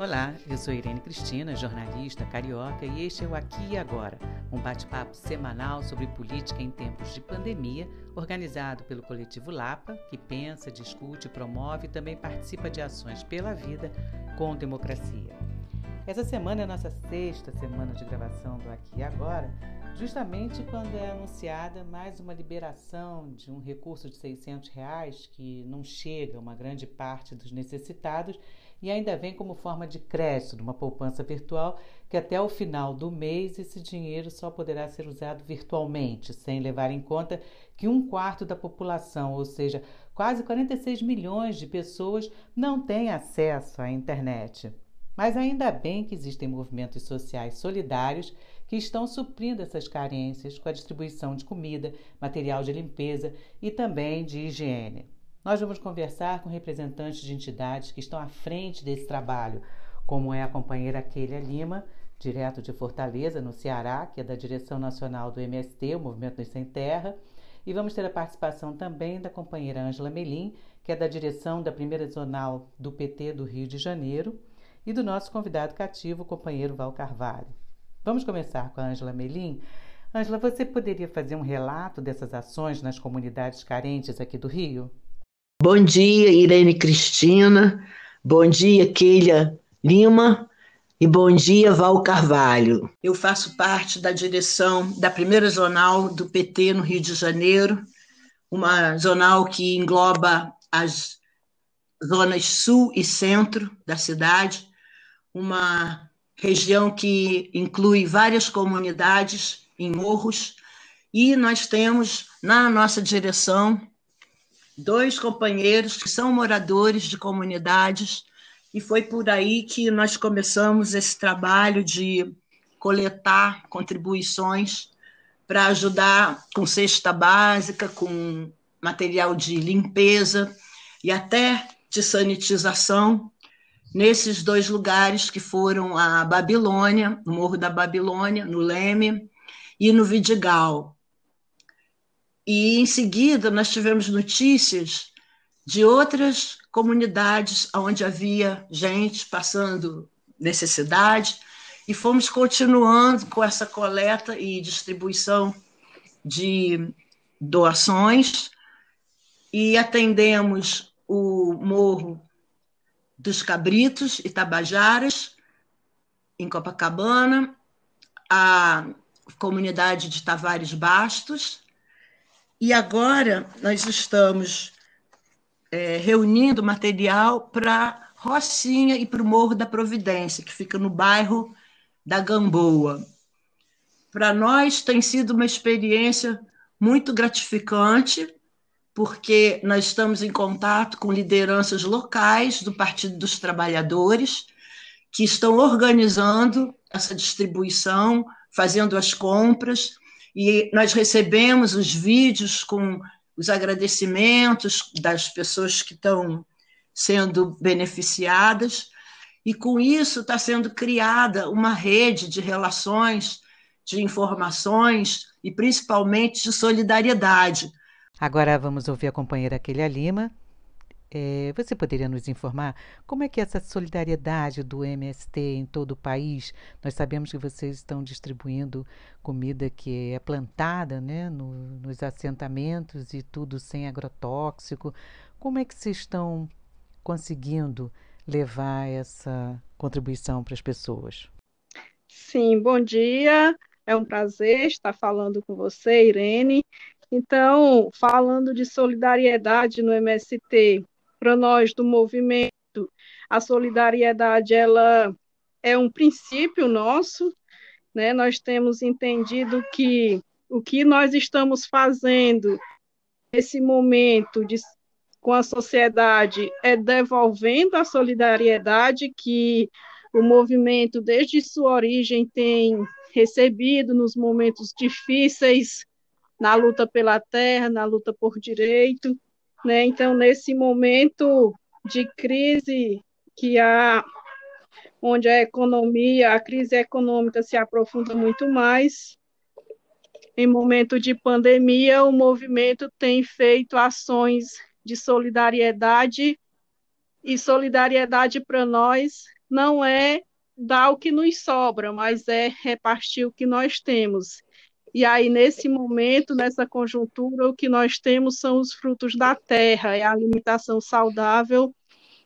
Olá, eu sou Irene Cristina, jornalista carioca, e este é o Aqui e Agora, um bate-papo semanal sobre política em tempos de pandemia, organizado pelo coletivo Lapa, que pensa, discute, promove e também participa de ações pela vida com democracia. Essa semana é a nossa sexta semana de gravação do Aqui e Agora, justamente quando é anunciada mais uma liberação de um recurso de 600 reais que não chega a uma grande parte dos necessitados e ainda vem como forma de crédito de uma poupança virtual que até o final do mês esse dinheiro só poderá ser usado virtualmente, sem levar em conta que um quarto da população, ou seja, quase 46 milhões de pessoas, não tem acesso à internet. Mas ainda bem que existem movimentos sociais solidários que estão suprindo essas carências com a distribuição de comida, material de limpeza e também de higiene. Nós vamos conversar com representantes de entidades que estão à frente desse trabalho, como é a companheira Keila Lima, direto de Fortaleza, no Ceará, que é da direção nacional do MST, o Movimento dos Sem Terra, e vamos ter a participação também da companheira Ângela Melim, que é da direção da primeira zonal do PT do Rio de Janeiro, e do nosso convidado cativo, o companheiro Val Carvalho. Vamos começar com a Ângela Melim. Ângela, você poderia fazer um relato dessas ações nas comunidades carentes aqui do Rio? Bom dia, Irene Cristina. Bom dia, Keila Lima. E bom dia, Val Carvalho. Eu faço parte da direção da primeira zonal do PT no Rio de Janeiro, uma zonal que engloba as zonas sul e centro da cidade, uma região que inclui várias comunidades em morros, e nós temos na nossa direção dois companheiros que são moradores de comunidades, e foi por aí que nós começamos esse trabalho de coletar contribuições para ajudar com cesta básica, com material de limpeza e até de sanitização nesses dois lugares que foram a Babilônia, no Morro da Babilônia, no Leme, e no Vidigal. E em seguida nós tivemos notícias de outras comunidades onde havia gente passando necessidade e fomos continuando com essa coleta e distribuição de doações e atendemos o Morro dos Cabritos e Tabajaras, em Copacabana, a comunidade de Tavares Bastos, e agora nós estamos é, reunindo material para Rocinha e para o Morro da Providência, que fica no bairro da Gamboa. Para nós tem sido uma experiência muito gratificante, porque nós estamos em contato com lideranças locais do Partido dos Trabalhadores, que estão organizando essa distribuição, fazendo as compras, e nós recebemos os vídeos com os agradecimentos das pessoas que estão sendo beneficiadas, e com isso está sendo criada uma rede de relações, de informações e principalmente de solidariedade. Agora vamos ouvir a companheira Kelia Lima, é, você poderia nos informar como é que é essa solidariedade do MST em todo o país? Nós sabemos que vocês estão distribuindo comida que é plantada né, no, nos assentamentos e tudo sem agrotóxico. Como é que vocês estão conseguindo levar essa contribuição para as pessoas? Sim, bom dia. É um prazer estar falando com você, Irene. Então, falando de solidariedade no MST, para nós do movimento, a solidariedade ela é um princípio nosso, né? Nós temos entendido que o que nós estamos fazendo nesse momento de, com a sociedade é devolvendo a solidariedade que o movimento, desde sua origem, tem recebido nos momentos difíceis, na luta pela terra, na luta por direito. Né? Então, nesse momento de crise que há, onde a economia, a crise econômica se aprofunda muito mais, em momento de pandemia, o movimento tem feito ações de solidariedade, e solidariedade para nós não é dar o que nos sobra, mas é repartir o que nós temos. E aí, nesse momento, nessa conjuntura, o que nós temos são os frutos da terra, é a alimentação saudável,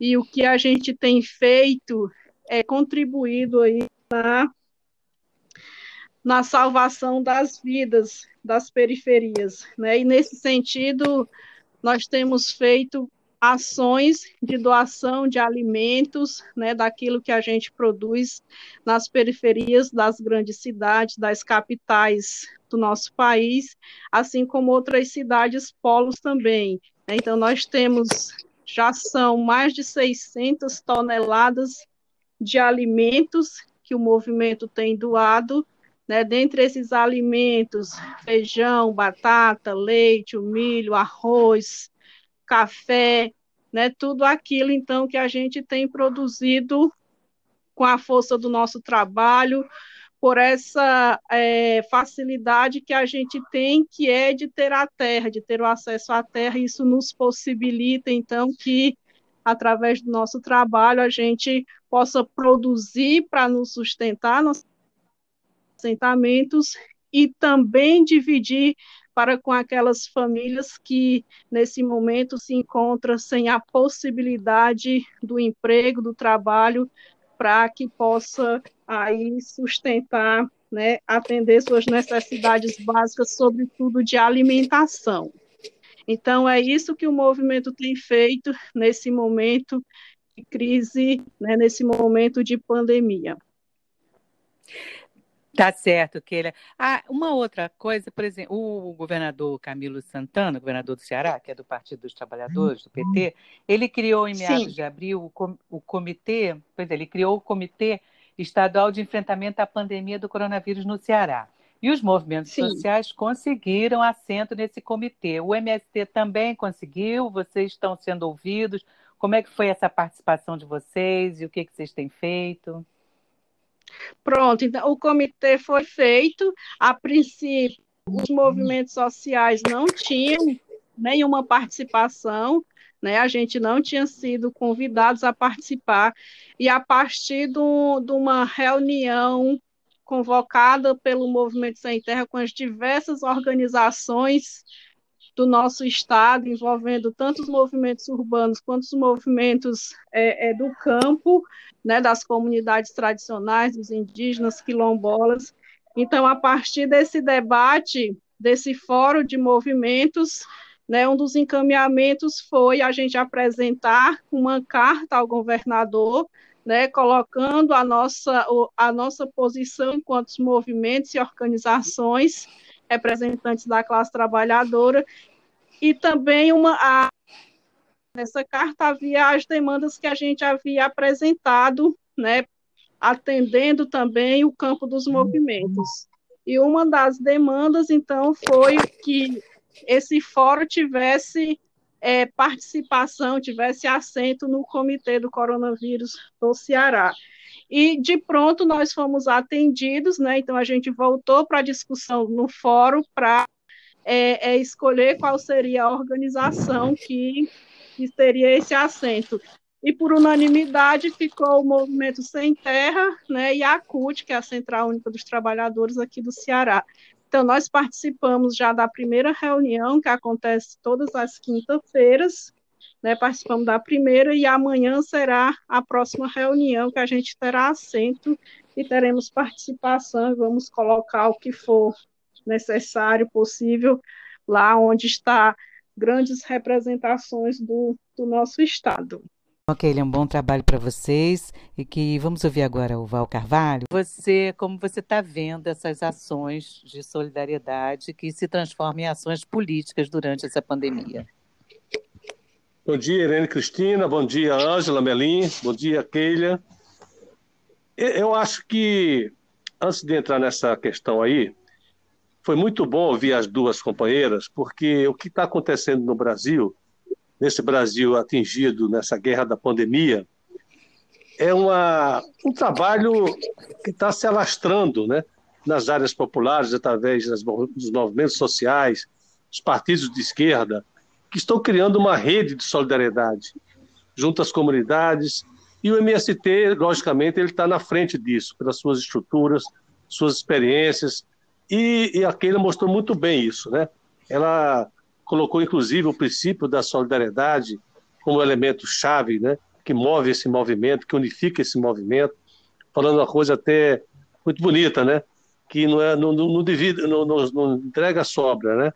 e o que a gente tem feito é contribuído aí na, na salvação das vidas das periferias. Né? E nesse sentido, nós temos feito ações de doação de alimentos, né, daquilo que a gente produz nas periferias das grandes cidades, das capitais do nosso país, assim como outras cidades polos também. Então, nós temos, já são mais de 600 toneladas de alimentos que o movimento tem doado, né, dentre esses alimentos, feijão, batata, leite, milho, arroz, café, né, tudo aquilo então que a gente tem produzido com a força do nosso trabalho, por essa é, facilidade que a gente tem, que é de ter a terra, de ter o acesso à terra, isso nos possibilita então que através do nosso trabalho a gente possa produzir para nos sustentar nos assentamentos e também dividir para com aquelas famílias que nesse momento se encontram sem a possibilidade do emprego, do trabalho, para que possa aí sustentar, né, atender suas necessidades básicas, sobretudo de alimentação. Então é isso que o movimento tem feito nesse momento de crise, né, nesse momento de pandemia. Tá certo, Keila. Ah, uma outra coisa, por exemplo, o governador Camilo Santana, governador do Ceará, que é do Partido dos Trabalhadores, do PT, ele criou em meados Sim. de abril o, o comitê, pois é, ele criou o Comitê Estadual de Enfrentamento à Pandemia do Coronavírus no Ceará. E os movimentos Sim. sociais conseguiram assento nesse comitê. O MST também conseguiu, vocês estão sendo ouvidos. Como é que foi essa participação de vocês e o que, que vocês têm feito? Pronto, então o comitê foi feito. A princípio, os movimentos sociais não tinham nenhuma participação, né? A gente não tinha sido convidados a participar. E a partir do, de uma reunião convocada pelo Movimento Sem Terra com as diversas organizações do nosso estado, envolvendo tanto os movimentos urbanos quanto os movimentos é, é, do campo, né, das comunidades tradicionais, dos indígenas, quilombolas. Então, a partir desse debate, desse fórum de movimentos, né, um dos encaminhamentos foi a gente apresentar uma carta ao governador, né, colocando a nossa, a nossa posição enquanto movimentos e organizações representantes da classe trabalhadora, e também uma a, nessa carta havia as demandas que a gente havia apresentado, né, atendendo também o campo dos movimentos. E uma das demandas, então, foi que esse fórum tivesse é, participação, tivesse assento no comitê do coronavírus do Ceará. E de pronto nós fomos atendidos, né? Então a gente voltou para a discussão no fórum para é, é, escolher qual seria a organização que, que teria esse assento. E por unanimidade ficou o Movimento Sem Terra né, e a CUT, que é a Central Única dos Trabalhadores aqui do Ceará. Então, nós participamos já da primeira reunião, que acontece todas as quintas-feiras, né, participamos da primeira e amanhã será a próxima reunião que a gente terá assento e teremos participação vamos colocar o que for necessário, possível, lá onde está grandes representações do, do nosso Estado. Ok, é um bom trabalho para vocês e que vamos ouvir agora o Val Carvalho. Você, como você está vendo essas ações de solidariedade que se transformam em ações políticas durante essa pandemia? Bom dia, Irene Cristina. Bom dia, Ângela Melim. Bom dia, Keila. Eu acho que, antes de entrar nessa questão aí, foi muito bom ouvir as duas companheiras, porque o que está acontecendo no Brasil, nesse Brasil atingido nessa guerra da pandemia, é uma, um trabalho que está se alastrando né, nas áreas populares, através das, dos movimentos sociais, dos partidos de esquerda, que estão criando uma rede de solidariedade junto às comunidades E o MST, logicamente, ele está na frente disso, pelas suas estruturas, suas experiências, e, e a Keila mostrou muito bem isso, né? Ela colocou, inclusive, o princípio da solidariedade como elemento chave, né? Que move esse movimento, que unifica esse movimento, falando uma coisa até muito bonita, né? Que não, é, não, não, divide, não, não, não entrega sobra, né?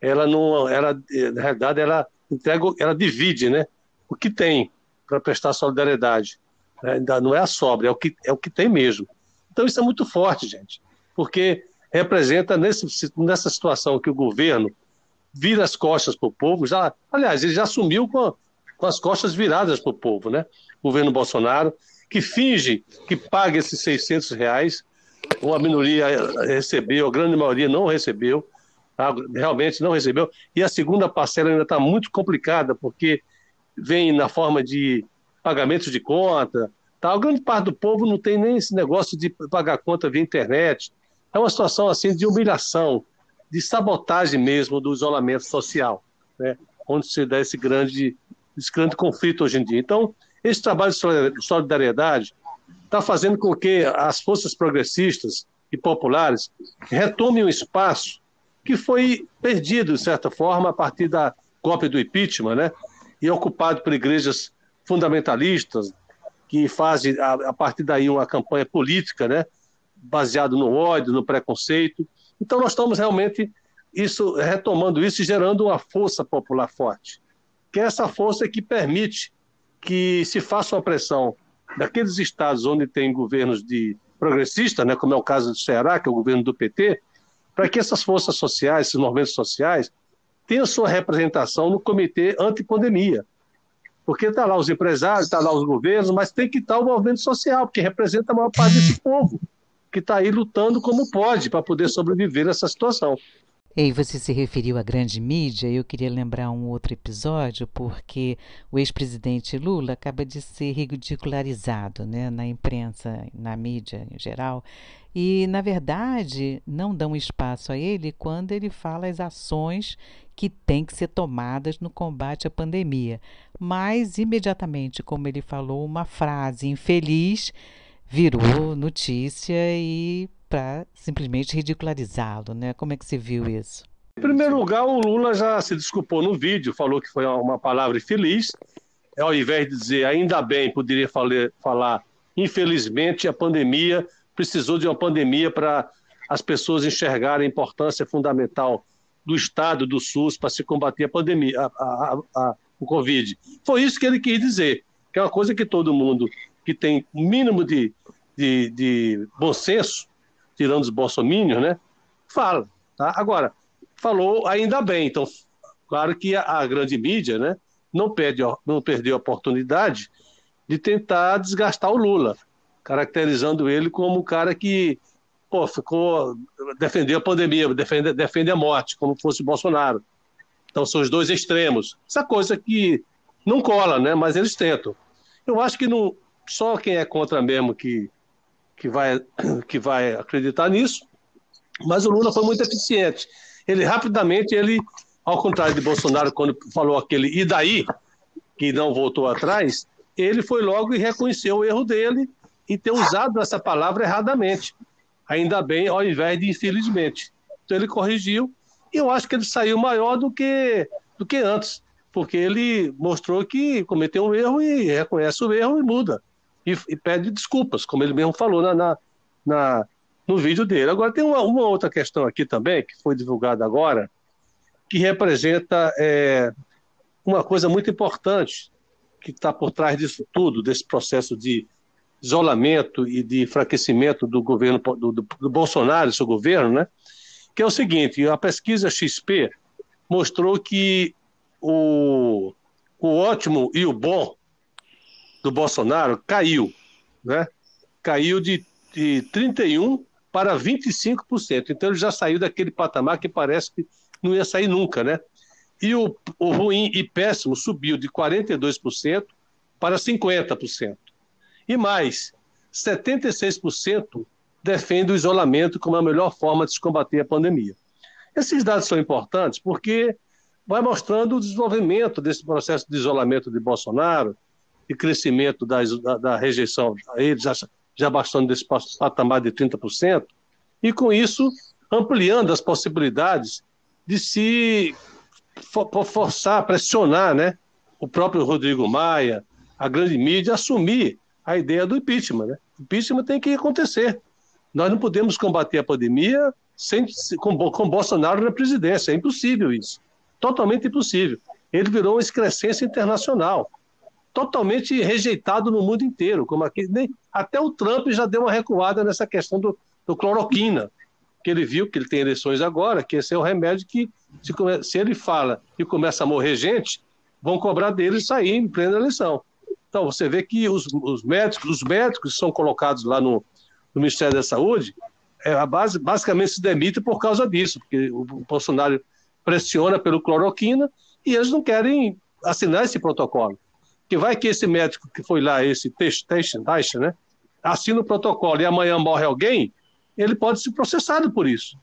Ela não, ela, na realidade, ela entrega, ela divide, né? O que tem para prestar solidariedade. Né? Não é a sobra, é o, que, é o que tem mesmo. Então isso é muito forte, gente, porque representa nesse, nessa situação que o governo vira as costas para o povo, já, aliás, ele já assumiu com, com as costas viradas para o povo, né? O governo Bolsonaro, que finge que paga esses 600 reais, uma minoria recebeu, a grande maioria não recebeu, tá? realmente não recebeu, e a segunda parcela ainda está muito complicada, porque vem na forma de pagamentos de conta. Tal. Grande parte do povo não tem nem esse negócio de pagar conta via internet. É uma situação assim de humilhação, de sabotagem mesmo do isolamento social, né? onde se dá esse grande, esse grande conflito hoje em dia. Então, esse trabalho de solidariedade está fazendo com que as forças progressistas e populares retomem um espaço que foi perdido, de certa forma, a partir da golpe do impeachment, né? e ocupado por igrejas fundamentalistas, que fazem, a, partir daí, uma campanha política, né? baseado no ódio, no preconceito. Então, nós estamos realmente isso retomando isso e gerando uma força popular forte, que é essa força que permite que se faça uma pressão daqueles estados onde tem governos de progressistas, né, como é o caso do Ceará, que é o governo do PT, para que essas forças sociais, esses movimentos sociais, tem a sua representação no comitê antipandemia. Porque está lá os empresários, está lá os governos, mas tem que estar o movimento social, porque representa a maior parte desse povo, que está aí lutando como pode para poder sobreviver a essa situação. E você se referiu à grande mídia, eu queria lembrar um outro episódio, porque o ex-presidente Lula acaba de ser ridicularizado né, na imprensa, na mídia em geral, e, na verdade, não dão espaço a ele quando ele fala as ações que têm que ser tomadas no combate à pandemia. Mas, imediatamente, como ele falou, uma frase infeliz virou notícia e para simplesmente ridicularizá-lo, né? Como é que você viu isso? Em primeiro lugar, o Lula já se desculpou no vídeo, falou que foi uma palavra infeliz. Ao invés de dizer ainda bem, poderia falar, falar infelizmente a pandemia precisou de uma pandemia para as pessoas enxergarem a importância fundamental do Estado, do SUS, para se combater a pandemia, a, a, a, o Covid. Foi isso que ele quis dizer, que é uma coisa que todo mundo que tem o mínimo de, de, de bom senso tirando os bolsominions, né? Fala. Tá? Agora, falou ainda bem. Então, claro que a, a, grande mídia, né? Não, perde, não perdeu a oportunidade de tentar desgastar o Lula, caracterizando ele como um cara que pô, ficou defendeu a pandemia, defende, defende a morte, como fosse o Bolsonaro. Então são os dois extremos. Essa coisa que não cola, né? Mas eles tentam. Eu acho que não, só quem é contra mesmo que que vai, que vai acreditar nisso, mas o Lula foi muito eficiente. Ele rapidamente, ele, ao contrário de Bolsonaro, quando falou aquele e daí, que não voltou atrás, ele foi logo e reconheceu o erro dele e ter usado essa palavra erradamente. Ainda bem, ao invés de infelizmente. Então ele corrigiu e eu acho que ele saiu maior do que, do que antes, porque ele mostrou que cometeu um erro e reconhece o erro e muda e, e pede desculpas, como ele mesmo falou na, na, na no vídeo dele. Agora, tem uma, uma, outra questão aqui também, que foi divulgada agora, que representa é, uma coisa muito importante que está por trás disso tudo, desse processo de isolamento e de enfraquecimento do governo do, do, do Bolsonaro, seu governo, né? Que é o seguinte: a pesquisa XP mostrou que o, o ótimo e o bom do Bolsonaro caiu, né? Caiu de, de 31 para 25%. Então ele já saiu daquele patamar que parece que não ia sair nunca, né? E o, o ruim e péssimo subiu de 42% para 50%. E mais, 76% defende o isolamento como a melhor forma de se combater a pandemia. Esses dados são importantes porque vai mostrando o desenvolvimento desse processo de isolamento de Bolsonaro, de crescimento das, da, da, rejeição a eles, já, já bastando desse patamar de 30%, e com isso ampliando as possibilidades de se for, forçar, pressionar né, o próprio Rodrigo Maia, a grande mídia, assumir a ideia do impeachment. Né? O impeachment tem que acontecer. Nós não podemos combater a pandemia sem, com, com Bolsonaro na presidência. É impossível isso. Totalmente impossível. Ele virou uma excrescência internacional. Totalmente rejeitado no mundo inteiro. Como aqui, nem, até o Trump já deu uma recuada nessa questão do, do cloroquina, que ele viu que ele tem eleições agora, que esse é o remédio que, se, se ele fala e começa a morrer gente, vão cobrar dele sair em plena eleição. Então, você vê que os, os médicos, os médicos que são colocados lá no, no Ministério da Saúde, é, a base, basicamente se demite por causa disso, porque o Bolsonaro pressiona pelo cloroquina e eles não querem assinar esse protocolo. Que vai que esse médico que foi lá, esse Teixe, né, assina o protocolo e amanhã morre alguém, ele pode ser processado por isso,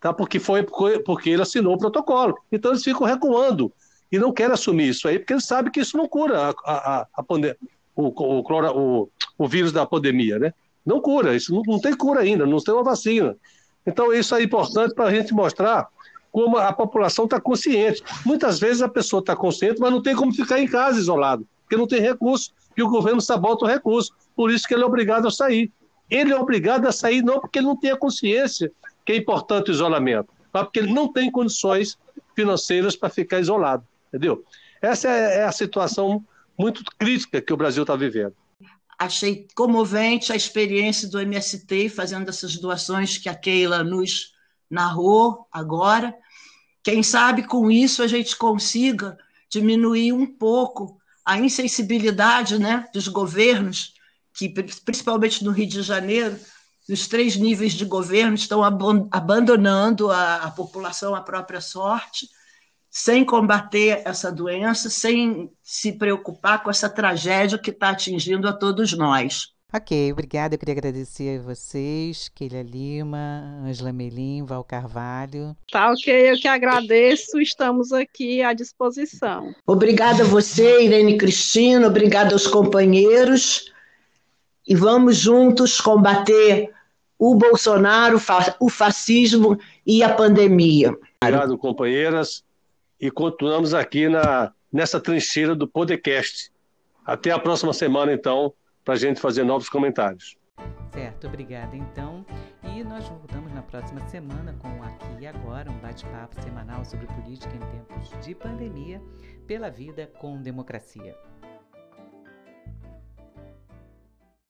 tá? Porque foi porque ele assinou o protocolo. Então eles ficam recuando e não querem assumir isso aí, porque eles sabem que isso não cura a, a, a o, o, o, o, vírus da pandemia, né? Não cura, isso não, não tem cura ainda, não tem uma vacina. Então isso é importante para a gente mostrar como a população está consciente. Muitas vezes a pessoa está consciente, mas não tem como ficar em casa isolado, porque não tem recurso, e o governo sabota o recurso. Por isso que ele é obrigado a sair. Ele é obrigado a sair não porque ele não tem a consciência que é importante o isolamento, mas porque ele não tem condições financeiras para ficar isolado entendeu? Essa é, é a situação muito crítica que o Brasil está vivendo. Achei comovente a experiência do MST fazendo essas doações que a Keila nos narrou agora. Quem sabe com isso a gente consiga diminuir um pouco a insensibilidade né, dos governos, que principalmente no Rio de Janeiro, os três níveis de governo estão abandonando a, a população à própria sorte sem combater essa doença, sem se preocupar com essa tragédia que está atingindo a todos nós. Ok, obrigada. Eu queria agradecer a vocês, Keila Lima, Angela Melim, Val Carvalho. Tá ok, eu que agradeço. Estamos aqui à disposição. Obrigada a você, Irene Cristina, obrigada aos companheiros. E vamos juntos combater o Bolsonaro, o fascismo e a pandemia. Obrigado, companheiras e continuamos aqui na, nessa trincheira do podcast. Até a próxima semana, então, para a gente fazer novos comentários. Certo, obrigada então. E nós voltamos na próxima semana com Aqui e Agora, um bate-papo semanal sobre política em tempos de pandemia, pela vida com democracia.